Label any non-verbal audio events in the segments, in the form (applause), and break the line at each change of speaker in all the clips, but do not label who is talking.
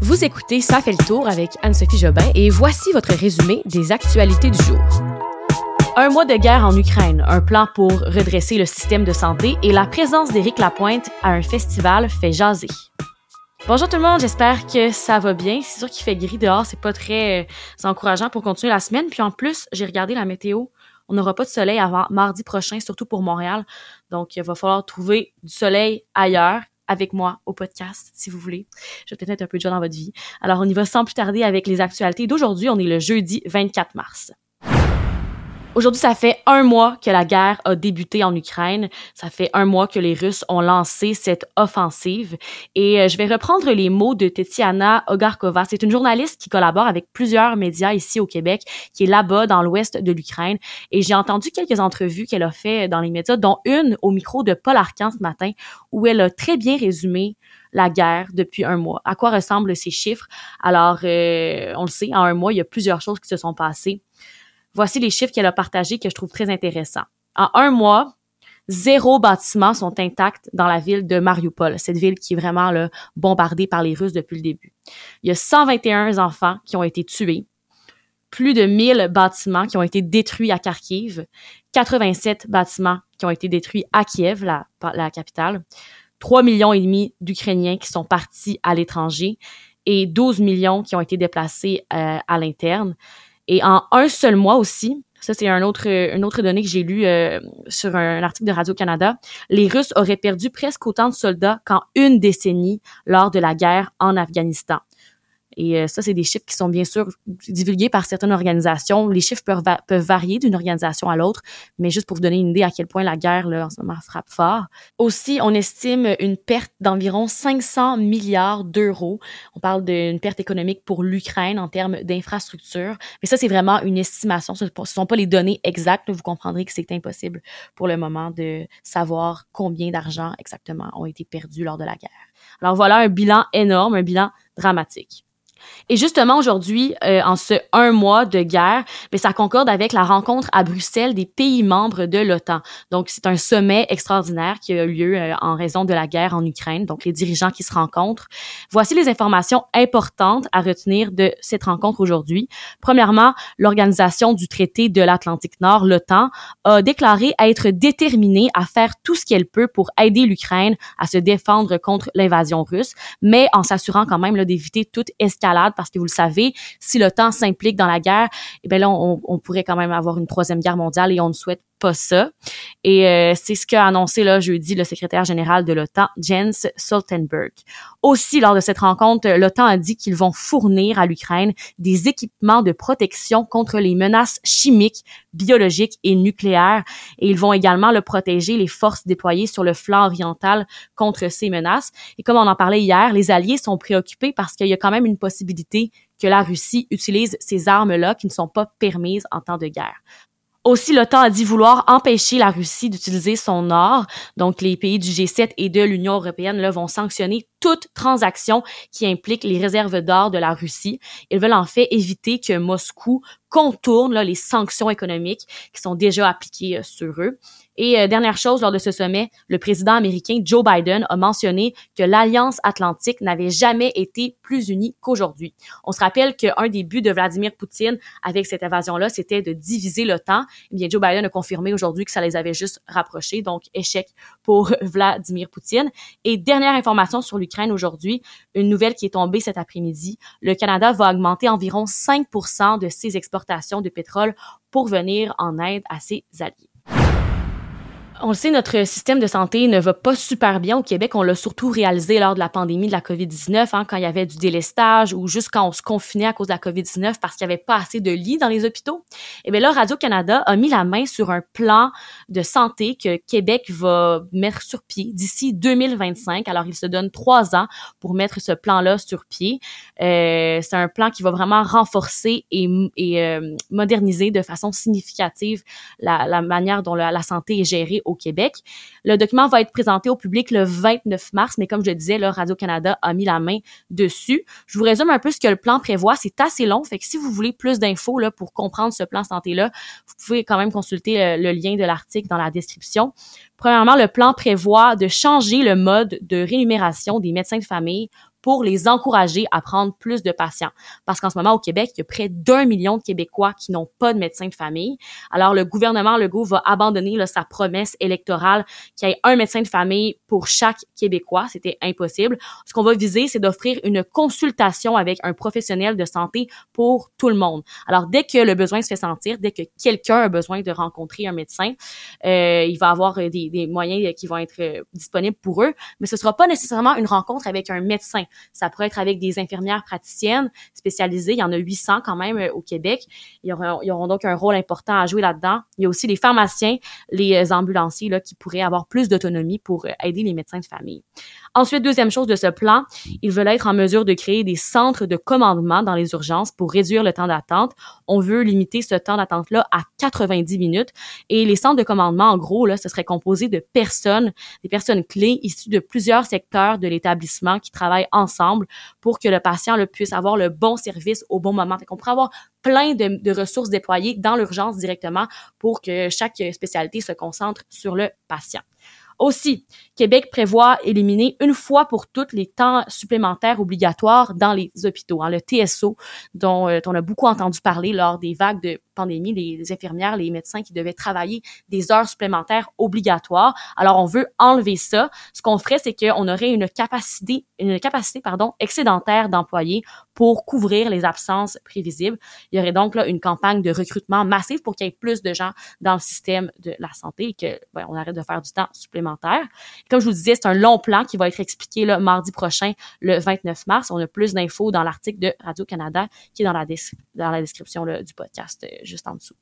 Vous écoutez Ça fait le tour avec Anne-Sophie Jobin et voici votre résumé des actualités du jour. Un mois de guerre en Ukraine, un plan pour redresser le système de santé et la présence d'Éric Lapointe à un festival fait jaser. Bonjour tout le monde, j'espère que ça va bien. C'est sûr qu'il fait gris dehors, c'est pas très euh, encourageant pour continuer la semaine. Puis en plus, j'ai regardé la météo. On n'aura pas de soleil avant mardi prochain, surtout pour Montréal. Donc, il va falloir trouver du soleil ailleurs avec moi au podcast, si vous voulez. Je vais peut-être être un peu joie dans votre vie. Alors, on y va sans plus tarder avec les actualités d'aujourd'hui. On est le jeudi 24 mars. Aujourd'hui, ça fait un mois que la guerre a débuté en Ukraine. Ça fait un mois que les Russes ont lancé cette offensive. Et euh, je vais reprendre les mots de Tetiana Ogarkova. C'est une journaliste qui collabore avec plusieurs médias ici au Québec, qui est là-bas dans l'ouest de l'Ukraine. Et j'ai entendu quelques entrevues qu'elle a fait dans les médias, dont une au micro de Paul Arcan ce matin, où elle a très bien résumé la guerre depuis un mois. À quoi ressemblent ces chiffres? Alors, euh, on le sait, en un mois, il y a plusieurs choses qui se sont passées. Voici les chiffres qu'elle a partagés que je trouve très intéressants. En un mois, zéro bâtiment sont intacts dans la ville de Mariupol, cette ville qui est vraiment là, bombardée par les Russes depuis le début. Il y a 121 enfants qui ont été tués, plus de 1000 bâtiments qui ont été détruits à Kharkiv, 87 bâtiments qui ont été détruits à Kiev, la, capitale, 3 millions et demi d'Ukrainiens qui sont partis à l'étranger et 12 millions qui ont été déplacés euh, à l'interne. Et en un seul mois aussi, ça c'est un autre, une autre donnée que j'ai lu euh, sur un, article de Radio-Canada, les Russes auraient perdu presque autant de soldats qu'en une décennie lors de la guerre en Afghanistan. Et euh, ça, c'est des chiffres qui sont bien sûr divulgués par certaines organisations. Les chiffres peuvent, peuvent varier d'une organisation à l'autre, mais juste pour vous donner une idée à quel point la guerre, là, en ce moment, frappe fort. Aussi, on estime une perte d'environ 500 milliards d'euros. On parle d'une perte économique pour l'Ukraine en termes d'infrastructure. Mais ça, c'est vraiment une estimation. Ce ne sont pas les données exactes. Vous comprendrez que c'est impossible pour le moment de savoir combien d'argent exactement ont été perdus lors de la guerre. Alors voilà un bilan énorme, un bilan dramatique. Et justement, aujourd'hui, euh, en ce un mois de guerre, mais ça concorde avec la rencontre à Bruxelles des pays membres de l'OTAN. Donc, c'est un sommet extraordinaire qui a eu lieu euh, en raison de la guerre en Ukraine. Donc, les dirigeants qui se rencontrent. Voici les informations importantes à retenir de cette rencontre aujourd'hui. Premièrement, l'Organisation du traité de l'Atlantique Nord, l'OTAN, a déclaré être déterminée à faire tout ce qu'elle peut pour aider l'Ukraine à se défendre contre l'invasion russe, mais en s'assurant quand même d'éviter toute escalade parce que vous le savez, si l'OTAN s'implique dans la guerre, eh bien là, on, on, pourrait quand même avoir une troisième guerre mondiale et on ne souhaite pas ça. Et euh, c'est ce qu'a annoncé là jeudi le secrétaire général de l'OTAN, Jens Stoltenberg. Aussi, lors de cette rencontre, l'OTAN a dit qu'ils vont fournir à l'Ukraine des équipements de protection contre les menaces chimiques, biologiques et nucléaires. Et ils vont également le protéger les forces déployées sur le flanc oriental contre ces menaces. Et comme on en parlait hier, les alliés sont préoccupés parce qu'il y a quand même une possibilité que la Russie utilise ces armes-là qui ne sont pas permises en temps de guerre. Aussi, l'OTAN a dit vouloir empêcher la Russie d'utiliser son or. Donc, les pays du G7 et de l'Union européenne là, vont sanctionner toute transaction qui implique les réserves d'or de la Russie. Ils veulent en fait éviter que Moscou contourne là, les sanctions économiques qui sont déjà appliquées euh, sur eux. Et euh, dernière chose, lors de ce sommet, le président américain Joe Biden a mentionné que l'Alliance atlantique n'avait jamais été plus unie qu'aujourd'hui. On se rappelle qu'un des buts de Vladimir Poutine avec cette invasion-là, c'était de diviser l'OTAN. Eh bien, Joe Biden a confirmé aujourd'hui que ça les avait juste rapprochés, donc échec pour Vladimir Poutine. Et dernière information sur l'Ukraine aujourd'hui, une nouvelle qui est tombée cet après-midi, le Canada va augmenter environ 5% de ses exportations de pétrole pour venir en aide à ses alliés. On le sait, notre système de santé ne va pas super bien au Québec. On l'a surtout réalisé lors de la pandémie de la COVID-19, hein, quand il y avait du délestage ou juste quand on se confinait à cause de la COVID-19 parce qu'il n'y avait pas assez de lits dans les hôpitaux. Et eh bien là, Radio-Canada a mis la main sur un plan de santé que Québec va mettre sur pied d'ici 2025. Alors, il se donne trois ans pour mettre ce plan-là sur pied. Euh, c'est un plan qui va vraiment renforcer et, euh, moderniser de façon significative la, manière dont la santé est gérée au Québec. Le document va être présenté au public le 29 mars, mais comme je disais, Radio-Canada a mis la main dessus. Je vous résume un peu ce que le plan prévoit. C'est assez long, fait que si vous voulez plus d'infos pour comprendre ce plan santé-là, vous pouvez quand même consulter le, le lien de l'article dans la description. Premièrement, le plan prévoit de changer le mode de rémunération des médecins de famille pour les encourager à prendre plus de patients. Parce qu'en ce moment, au Québec, il y a près d'un million de Québécois qui n'ont pas de médecin de famille. Alors, le gouvernement Legault va abandonner là, sa promesse électorale qu'il y ait un médecin de famille pour chaque Québécois. C'était impossible. Ce qu'on va viser, c'est d'offrir une consultation avec un professionnel de santé pour tout le monde. Alors, dès que le besoin se fait sentir, dès que quelqu'un a besoin de rencontrer un médecin, euh, il va avoir des, des, moyens qui vont être euh, disponibles pour eux, mais ce sera pas nécessairement une rencontre avec un médecin. Ça pourrait être avec des infirmières praticiennes spécialisées. Il y en a 800 quand même euh, au Québec. Ils auront, donc un rôle important à jouer là-dedans. Il y a aussi les pharmaciens, les ambulanciers là, qui pourraient avoir plus d'autonomie pour euh, aider les médecins de famille. Ensuite, deuxième chose de ce plan, ils veulent être en mesure de créer des centres de commandement dans les urgences pour réduire le temps d'attente. On veut limiter ce temps d'attente-là à 90 minutes. Et les centres de commandement, en gros, là, ce serait composé de personnes, des personnes clés issues de plusieurs secteurs de l'établissement qui travaillent ensemble pour que le patient puisse avoir le bon service au bon moment. Fait qu'on pourrait avoir plein de ressources déployées dans l'urgence directement pour que chaque spécialité se concentre sur le patient. Aussi, Québec prévoit éliminer une fois pour toutes les temps supplémentaires obligatoires dans les hôpitaux. Hein, le TSO, dont euh, on a beaucoup entendu parler lors des vagues de pandémie, les, infirmières, les médecins qui devaient travailler des heures supplémentaires obligatoires. Alors, on veut enlever ça. Ce qu'on ferait, c'est qu'on aurait une capacité, une capacité, pardon, excédentaire d'employés pour couvrir les absences prévisibles. Il y aurait donc là une campagne de recrutement massif pour qu'il y ait plus de gens dans le système de la santé et que ben, on arrête de faire du temps supplémentaire. Comme je vous disais, c'est un long plan qui va être expliqué là, mardi prochain, le 29 mars. On a plus d'infos dans l'article de Radio-Canada qui est dans la, dans la description du podcast euh, juste en dessous.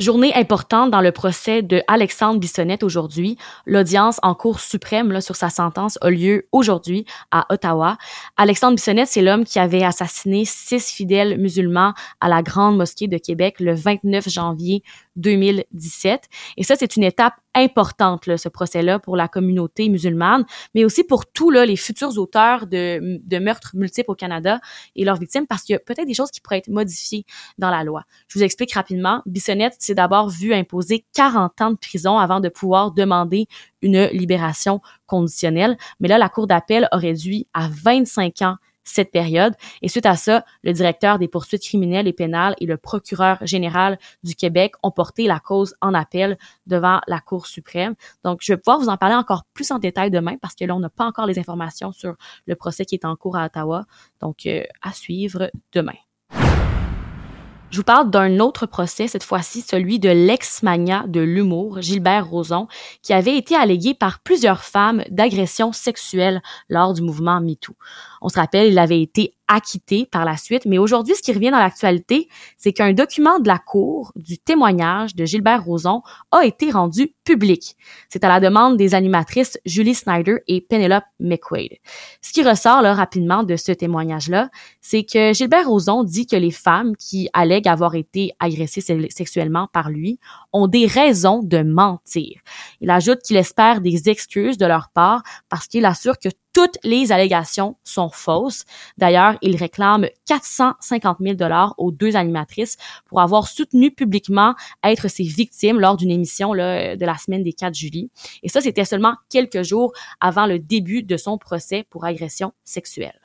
Journée importante dans le procès de Alexandre Bissonnette aujourd'hui. L'audience en cour suprême sur sa sentence a lieu aujourd'hui à Ottawa. Alexandre Bissonnette, c'est l'homme qui avait assassiné six fidèles musulmans à la Grande Mosquée de Québec le 29 janvier 2017. Et ça, c'est une étape importante, ce procès-là, pour la communauté musulmane, mais aussi pour tous les futurs auteurs de, meurtres multiples au Canada et leurs victimes, parce qu'il y a peut-être des choses qui pourraient être modifiées dans la loi. Je vous explique rapidement. Bissonnette s'est d'abord vu imposer 40 ans de prison avant de pouvoir demander une libération conditionnelle, mais là, la Cour d'appel aurait réduit à 25 ans cette période. Et suite à ça, le directeur des poursuites criminelles et pénales et le procureur général du Québec ont porté la cause en appel devant la Cour suprême. Donc, je vais pouvoir vous en parler encore plus en détail demain parce que là, on n'a pas encore les informations sur le procès qui est en cours à Ottawa. Donc, euh, à suivre demain. Je vous parle d'un autre procès, cette fois-ci celui de l'ex-mania de l'humour, Gilbert Rozon, qui avait été allégué par plusieurs femmes d'agression sexuelle lors du mouvement MeToo. On se rappelle, il avait été acquitté par la suite. Mais aujourd'hui, ce qui revient dans l'actualité, c'est qu'un document de la Cour du témoignage de Gilbert Rozon a été rendu public. C'est à la demande des animatrices Julie Snyder et Penelope McQuaid. Ce qui ressort là, rapidement de ce témoignage-là, c'est que Gilbert Rozon dit que les femmes qui allèguent avoir été agressées sexuellement par lui ont des raisons de mentir. Il ajoute qu'il espère des excuses de leur part parce qu'il assure que toutes les allégations sont fausses. D'ailleurs, il réclame 450 000 dollars aux deux animatrices pour avoir soutenu publiquement être ses victimes lors d'une émission là, de la semaine des 4 juillet. Et ça, c'était seulement quelques jours avant le début de son procès pour agression sexuelle.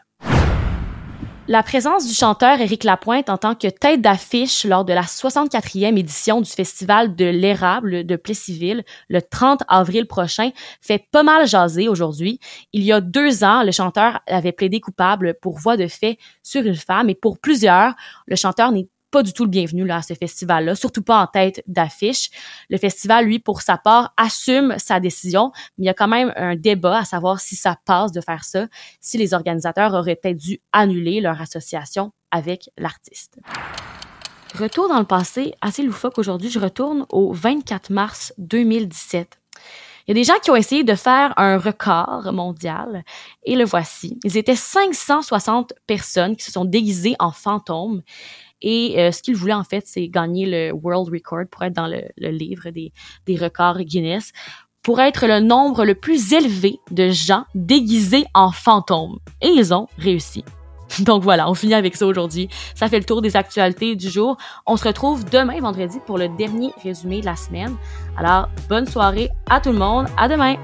La présence du chanteur Éric Lapointe en tant que tête d'affiche lors de la 64e édition du Festival de l'érable de Plessisville le 30 avril prochain fait pas mal jaser aujourd'hui. Il y a deux ans, le chanteur avait plaidé coupable pour voie de fait sur une femme et pour plusieurs, le chanteur n'est pas du tout le bienvenu là, à ce festival-là, surtout pas en tête d'affiche. Le festival, lui, pour sa part, assume sa décision, mais il y a quand même un débat à savoir si ça passe de faire ça, si les organisateurs auraient peut-être dû annuler leur association avec l'artiste. Retour dans le passé, assez loufoque aujourd'hui, je retourne au 24 mars 2017. Il y a des gens qui ont essayé de faire un record mondial et le voici. Ils étaient 560 personnes qui se sont déguisées en fantômes et euh, ce qu'il voulait en fait, c'est gagner le World Record pour être dans le, livre des, des records Guinness pour être le nombre le plus élevé de gens déguisés en fantômes. Et ils ont réussi. (laughs) Donc voilà, on finit avec ça aujourd'hui. Ça fait le tour des actualités du jour. On se retrouve demain vendredi pour le dernier résumé de la semaine. Alors, bonne soirée à tout le monde. À demain!